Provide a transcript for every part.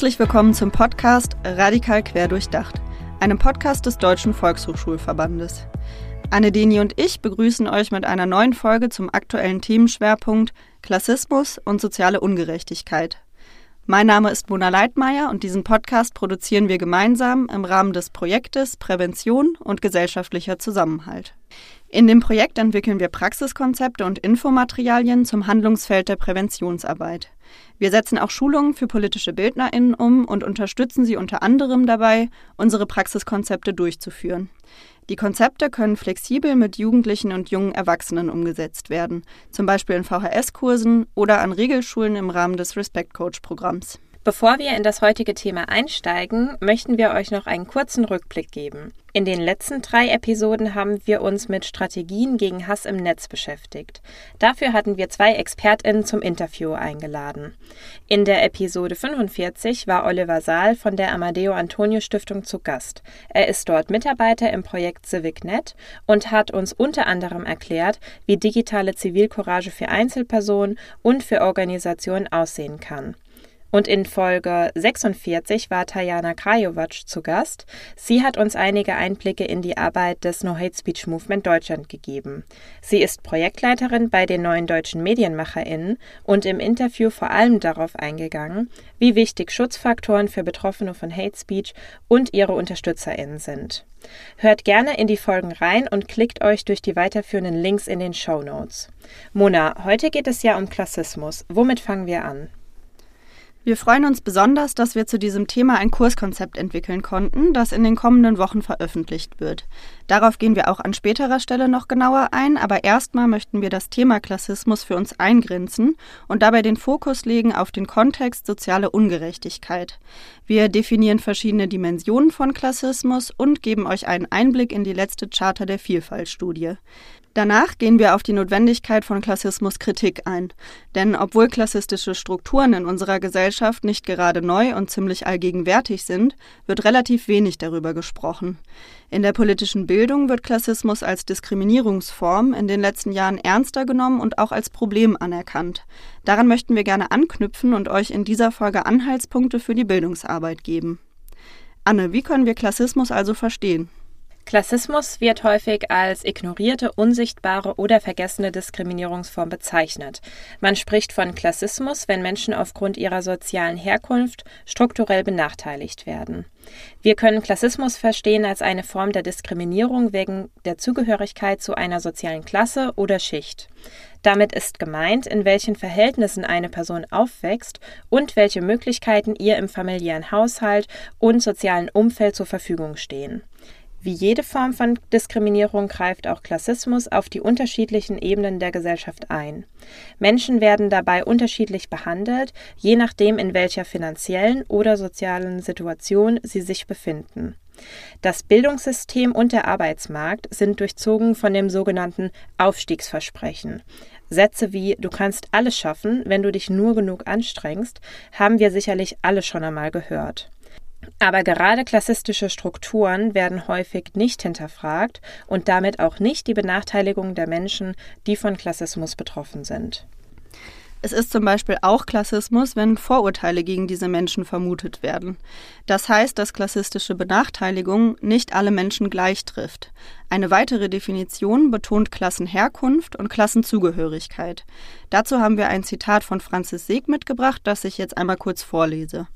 Herzlich willkommen zum Podcast Radikal quer durchdacht, einem Podcast des Deutschen Volkshochschulverbandes. Anne Deni und ich begrüßen euch mit einer neuen Folge zum aktuellen Themenschwerpunkt Klassismus und soziale Ungerechtigkeit. Mein Name ist Mona Leitmeier und diesen Podcast produzieren wir gemeinsam im Rahmen des Projektes Prävention und gesellschaftlicher Zusammenhalt. In dem Projekt entwickeln wir Praxiskonzepte und Infomaterialien zum Handlungsfeld der Präventionsarbeit. Wir setzen auch Schulungen für politische BildnerInnen um und unterstützen sie unter anderem dabei, unsere Praxiskonzepte durchzuführen. Die Konzepte können flexibel mit Jugendlichen und jungen Erwachsenen umgesetzt werden, zum Beispiel in VHS-Kursen oder an Regelschulen im Rahmen des Respect Coach-Programms. Bevor wir in das heutige Thema einsteigen, möchten wir euch noch einen kurzen Rückblick geben. In den letzten drei Episoden haben wir uns mit Strategien gegen Hass im Netz beschäftigt. Dafür hatten wir zwei ExpertInnen zum Interview eingeladen. In der Episode 45 war Oliver Saal von der Amadeo Antonio Stiftung zu Gast. Er ist dort Mitarbeiter im Projekt CivicNet und hat uns unter anderem erklärt, wie digitale Zivilcourage für Einzelpersonen und für Organisationen aussehen kann. Und in Folge 46 war Tajana Krajovac zu Gast. Sie hat uns einige Einblicke in die Arbeit des No Hate Speech Movement Deutschland gegeben. Sie ist Projektleiterin bei den neuen deutschen MedienmacherInnen und im Interview vor allem darauf eingegangen, wie wichtig Schutzfaktoren für Betroffene von Hate Speech und ihre UnterstützerInnen sind. Hört gerne in die Folgen rein und klickt euch durch die weiterführenden Links in den Show Notes. Mona, heute geht es ja um Klassismus. Womit fangen wir an? Wir freuen uns besonders, dass wir zu diesem Thema ein Kurskonzept entwickeln konnten, das in den kommenden Wochen veröffentlicht wird. Darauf gehen wir auch an späterer Stelle noch genauer ein, aber erstmal möchten wir das Thema Klassismus für uns eingrenzen und dabei den Fokus legen auf den Kontext soziale Ungerechtigkeit. Wir definieren verschiedene Dimensionen von Klassismus und geben euch einen Einblick in die letzte Charta der Vielfaltstudie. Danach gehen wir auf die Notwendigkeit von Klassismuskritik ein. Denn obwohl klassistische Strukturen in unserer Gesellschaft nicht gerade neu und ziemlich allgegenwärtig sind, wird relativ wenig darüber gesprochen. In der politischen Bildung wird Klassismus als Diskriminierungsform in den letzten Jahren ernster genommen und auch als Problem anerkannt. Daran möchten wir gerne anknüpfen und euch in dieser Folge Anhaltspunkte für die Bildungsarbeit geben. Anne, wie können wir Klassismus also verstehen? Klassismus wird häufig als ignorierte, unsichtbare oder vergessene Diskriminierungsform bezeichnet. Man spricht von Klassismus, wenn Menschen aufgrund ihrer sozialen Herkunft strukturell benachteiligt werden. Wir können Klassismus verstehen als eine Form der Diskriminierung wegen der Zugehörigkeit zu einer sozialen Klasse oder Schicht. Damit ist gemeint, in welchen Verhältnissen eine Person aufwächst und welche Möglichkeiten ihr im familiären Haushalt und sozialen Umfeld zur Verfügung stehen. Wie jede Form von Diskriminierung greift auch Klassismus auf die unterschiedlichen Ebenen der Gesellschaft ein. Menschen werden dabei unterschiedlich behandelt, je nachdem, in welcher finanziellen oder sozialen Situation sie sich befinden. Das Bildungssystem und der Arbeitsmarkt sind durchzogen von dem sogenannten Aufstiegsversprechen. Sätze wie Du kannst alles schaffen, wenn du dich nur genug anstrengst, haben wir sicherlich alle schon einmal gehört. Aber gerade klassistische Strukturen werden häufig nicht hinterfragt und damit auch nicht die Benachteiligung der Menschen, die von Klassismus betroffen sind. Es ist zum Beispiel auch Klassismus, wenn Vorurteile gegen diese Menschen vermutet werden. Das heißt, dass klassistische Benachteiligung nicht alle Menschen gleich trifft. Eine weitere Definition betont Klassenherkunft und Klassenzugehörigkeit. Dazu haben wir ein Zitat von Franzis Seeg mitgebracht, das ich jetzt einmal kurz vorlese.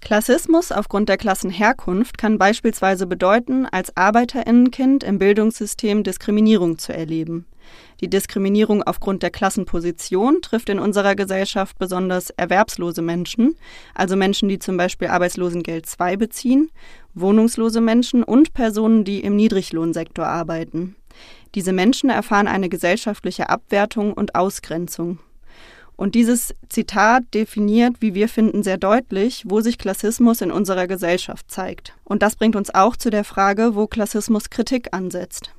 Klassismus aufgrund der Klassenherkunft kann beispielsweise bedeuten, als Arbeiterinnenkind im Bildungssystem Diskriminierung zu erleben. Die Diskriminierung aufgrund der Klassenposition trifft in unserer Gesellschaft besonders erwerbslose Menschen, also Menschen, die zum Beispiel Arbeitslosengeld II beziehen, wohnungslose Menschen und Personen, die im Niedriglohnsektor arbeiten. Diese Menschen erfahren eine gesellschaftliche Abwertung und Ausgrenzung. Und dieses Zitat definiert, wie wir finden, sehr deutlich, wo sich Klassismus in unserer Gesellschaft zeigt. Und das bringt uns auch zu der Frage, wo Klassismus Kritik ansetzt.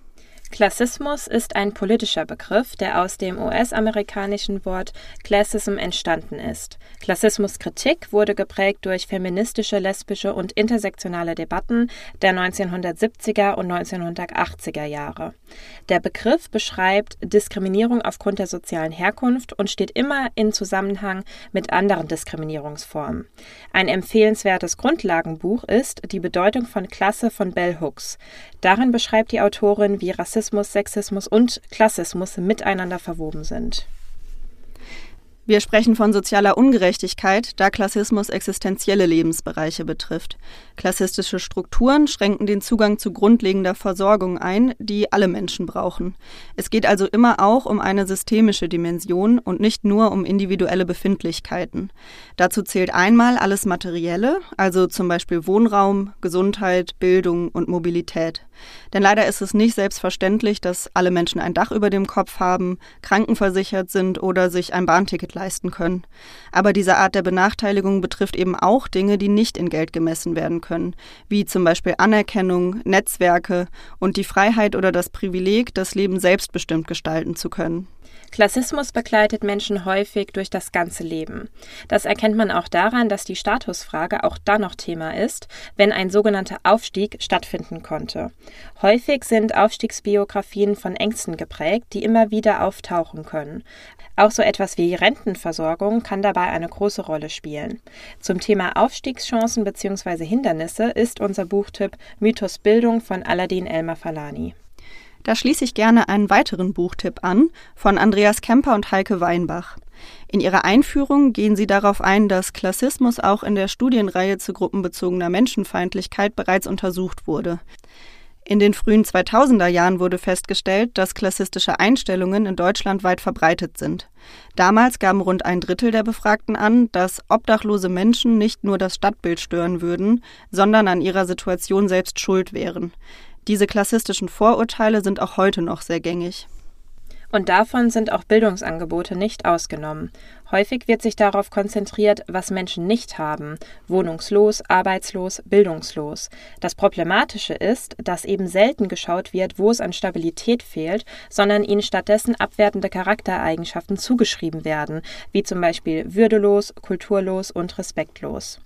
Klassismus ist ein politischer Begriff, der aus dem US-amerikanischen Wort Classism entstanden ist. Klassismuskritik wurde geprägt durch feministische, lesbische und intersektionale Debatten der 1970er und 1980er Jahre. Der Begriff beschreibt Diskriminierung aufgrund der sozialen Herkunft und steht immer in Zusammenhang mit anderen Diskriminierungsformen. Ein empfehlenswertes Grundlagenbuch ist Die Bedeutung von Klasse von Bell Hooks. Darin beschreibt die Autorin, wie Rassismus Rassismus, Sexismus und Klassismus miteinander verwoben sind. Wir sprechen von sozialer Ungerechtigkeit, da Klassismus existenzielle Lebensbereiche betrifft. Klassistische Strukturen schränken den Zugang zu grundlegender Versorgung ein, die alle Menschen brauchen. Es geht also immer auch um eine systemische Dimension und nicht nur um individuelle Befindlichkeiten. Dazu zählt einmal alles Materielle, also zum Beispiel Wohnraum, Gesundheit, Bildung und Mobilität. Denn leider ist es nicht selbstverständlich, dass alle Menschen ein Dach über dem Kopf haben, krankenversichert sind oder sich ein Bahnticket leisten können. Aber diese Art der Benachteiligung betrifft eben auch Dinge, die nicht in Geld gemessen werden können, wie zum Beispiel Anerkennung, Netzwerke und die Freiheit oder das Privileg, das Leben selbstbestimmt gestalten zu können. Klassismus begleitet Menschen häufig durch das ganze Leben. Das erkennt man auch daran, dass die Statusfrage auch dann noch Thema ist, wenn ein sogenannter Aufstieg stattfinden konnte. Häufig sind Aufstiegsbiografien von Ängsten geprägt, die immer wieder auftauchen können. Auch so etwas wie Rentenversorgung kann dabei eine große Rolle spielen. Zum Thema Aufstiegschancen bzw. Hindernisse ist unser Buchtipp Mythos Bildung von Aladin Elmar Falani. Da schließe ich gerne einen weiteren Buchtipp an von Andreas Kemper und Heike Weinbach. In ihrer Einführung gehen sie darauf ein, dass Klassismus auch in der Studienreihe zu gruppenbezogener Menschenfeindlichkeit bereits untersucht wurde. In den frühen 2000er Jahren wurde festgestellt, dass klassistische Einstellungen in Deutschland weit verbreitet sind. Damals gaben rund ein Drittel der Befragten an, dass obdachlose Menschen nicht nur das Stadtbild stören würden, sondern an ihrer Situation selbst schuld wären. Diese klassistischen Vorurteile sind auch heute noch sehr gängig. Und davon sind auch Bildungsangebote nicht ausgenommen. Häufig wird sich darauf konzentriert, was Menschen nicht haben, wohnungslos, arbeitslos, bildungslos. Das Problematische ist, dass eben selten geschaut wird, wo es an Stabilität fehlt, sondern ihnen stattdessen abwertende Charaktereigenschaften zugeschrieben werden, wie zum Beispiel würdelos, kulturlos und respektlos.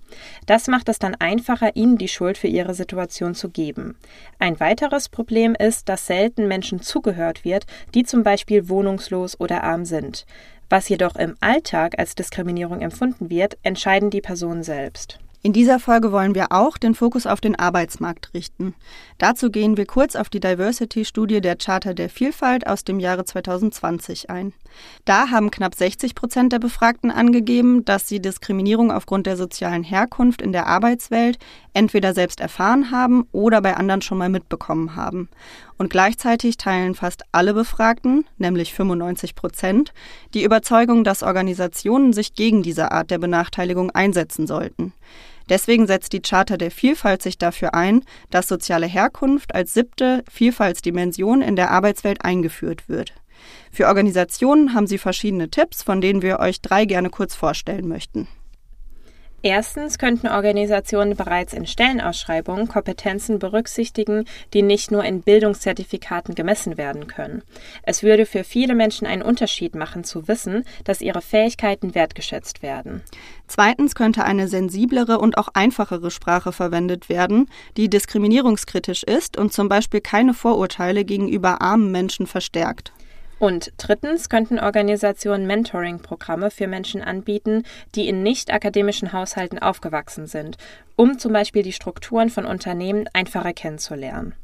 Das macht es dann einfacher, ihnen die Schuld für ihre Situation zu geben. Ein weiteres Problem ist, dass selten Menschen zugehört wird, die zum Beispiel wohnungslos oder arm sind. Was jedoch im Alltag als Diskriminierung empfunden wird, entscheiden die Personen selbst. In dieser Folge wollen wir auch den Fokus auf den Arbeitsmarkt richten. Dazu gehen wir kurz auf die Diversity-Studie der Charta der Vielfalt aus dem Jahre 2020 ein. Da haben knapp 60 Prozent der Befragten angegeben, dass sie Diskriminierung aufgrund der sozialen Herkunft in der Arbeitswelt entweder selbst erfahren haben oder bei anderen schon mal mitbekommen haben. Und gleichzeitig teilen fast alle Befragten, nämlich 95 Prozent, die Überzeugung, dass Organisationen sich gegen diese Art der Benachteiligung einsetzen sollten. Deswegen setzt die Charta der Vielfalt sich dafür ein, dass soziale Herkunft als siebte Vielfaltsdimension in der Arbeitswelt eingeführt wird. Für Organisationen haben sie verschiedene Tipps, von denen wir euch drei gerne kurz vorstellen möchten. Erstens könnten Organisationen bereits in Stellenausschreibungen Kompetenzen berücksichtigen, die nicht nur in Bildungszertifikaten gemessen werden können. Es würde für viele Menschen einen Unterschied machen zu wissen, dass ihre Fähigkeiten wertgeschätzt werden. Zweitens könnte eine sensiblere und auch einfachere Sprache verwendet werden, die diskriminierungskritisch ist und zum Beispiel keine Vorurteile gegenüber armen Menschen verstärkt. Und drittens könnten Organisationen Mentoring-Programme für Menschen anbieten, die in nicht akademischen Haushalten aufgewachsen sind, um zum Beispiel die Strukturen von Unternehmen einfacher kennenzulernen.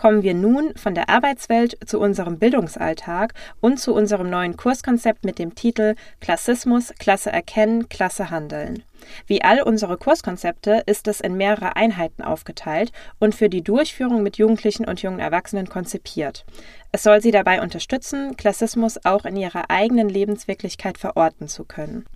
Kommen wir nun von der Arbeitswelt zu unserem Bildungsalltag und zu unserem neuen Kurskonzept mit dem Titel Klassismus, Klasse erkennen, Klasse handeln. Wie all unsere Kurskonzepte ist es in mehrere Einheiten aufgeteilt und für die Durchführung mit Jugendlichen und jungen Erwachsenen konzipiert. Es soll sie dabei unterstützen, Klassismus auch in ihrer eigenen Lebenswirklichkeit verorten zu können.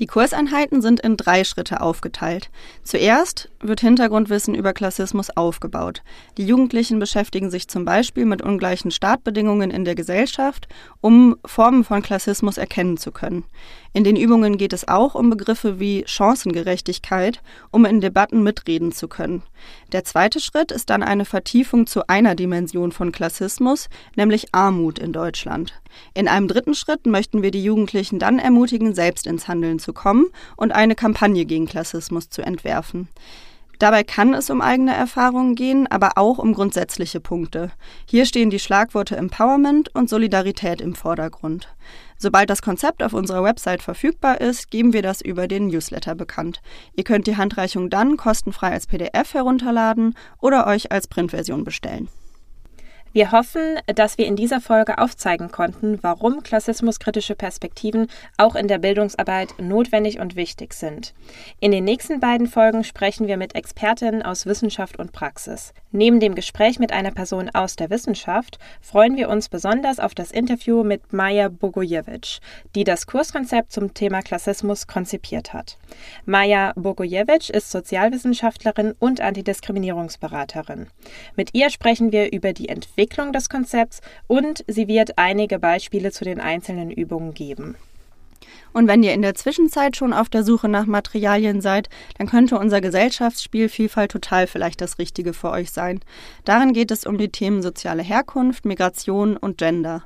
Die Kurseinheiten sind in drei Schritte aufgeteilt. Zuerst wird Hintergrundwissen über Klassismus aufgebaut. Die Jugendlichen beschäftigen sich zum Beispiel mit ungleichen Startbedingungen in der Gesellschaft, um Formen von Klassismus erkennen zu können. In den Übungen geht es auch um Begriffe wie Chancengerechtigkeit, um in Debatten mitreden zu können. Der zweite Schritt ist dann eine Vertiefung zu einer Dimension von Klassismus, nämlich Armut in Deutschland. In einem dritten Schritt möchten wir die Jugendlichen dann ermutigen, selbst ins Handeln zu kommen und eine Kampagne gegen Klassismus zu entwerfen. Dabei kann es um eigene Erfahrungen gehen, aber auch um grundsätzliche Punkte. Hier stehen die Schlagworte Empowerment und Solidarität im Vordergrund. Sobald das Konzept auf unserer Website verfügbar ist, geben wir das über den Newsletter bekannt. Ihr könnt die Handreichung dann kostenfrei als PDF herunterladen oder euch als Printversion bestellen. Wir hoffen, dass wir in dieser Folge aufzeigen konnten, warum klassismuskritische Perspektiven auch in der Bildungsarbeit notwendig und wichtig sind. In den nächsten beiden Folgen sprechen wir mit Expertinnen aus Wissenschaft und Praxis. Neben dem Gespräch mit einer Person aus der Wissenschaft freuen wir uns besonders auf das Interview mit Maja Bogojewitsch, die das Kurskonzept zum Thema Klassismus konzipiert hat. Maja Bogojewitsch ist Sozialwissenschaftlerin und Antidiskriminierungsberaterin. Mit ihr sprechen wir über die Entwicklung Entwicklung des Konzepts und sie wird einige Beispiele zu den einzelnen Übungen geben. Und wenn ihr in der Zwischenzeit schon auf der Suche nach Materialien seid, dann könnte unser Gesellschaftsspiel Vielfalt total vielleicht das Richtige für euch sein. Darin geht es um die Themen soziale Herkunft, Migration und Gender.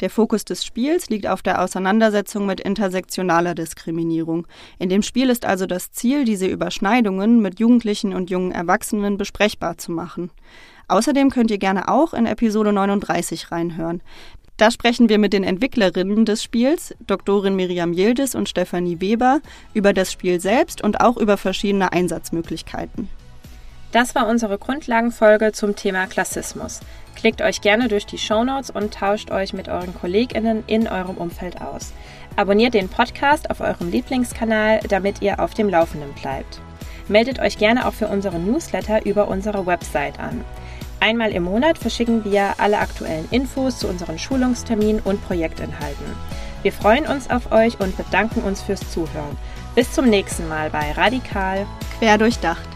Der Fokus des Spiels liegt auf der Auseinandersetzung mit intersektionaler Diskriminierung. In dem Spiel ist also das Ziel, diese Überschneidungen mit Jugendlichen und jungen Erwachsenen besprechbar zu machen. Außerdem könnt ihr gerne auch in Episode 39 reinhören. Da sprechen wir mit den Entwicklerinnen des Spiels, Doktorin Miriam Yildiz und Stefanie Weber, über das Spiel selbst und auch über verschiedene Einsatzmöglichkeiten. Das war unsere Grundlagenfolge zum Thema Klassismus. Klickt euch gerne durch die Shownotes und tauscht euch mit euren KollegInnen in eurem Umfeld aus. Abonniert den Podcast auf eurem Lieblingskanal, damit ihr auf dem Laufenden bleibt. Meldet euch gerne auch für unsere Newsletter über unsere Website an. Einmal im Monat verschicken wir alle aktuellen Infos zu unseren Schulungsterminen und Projektinhalten. Wir freuen uns auf euch und bedanken uns fürs Zuhören. Bis zum nächsten Mal bei Radikal Quer durchdacht.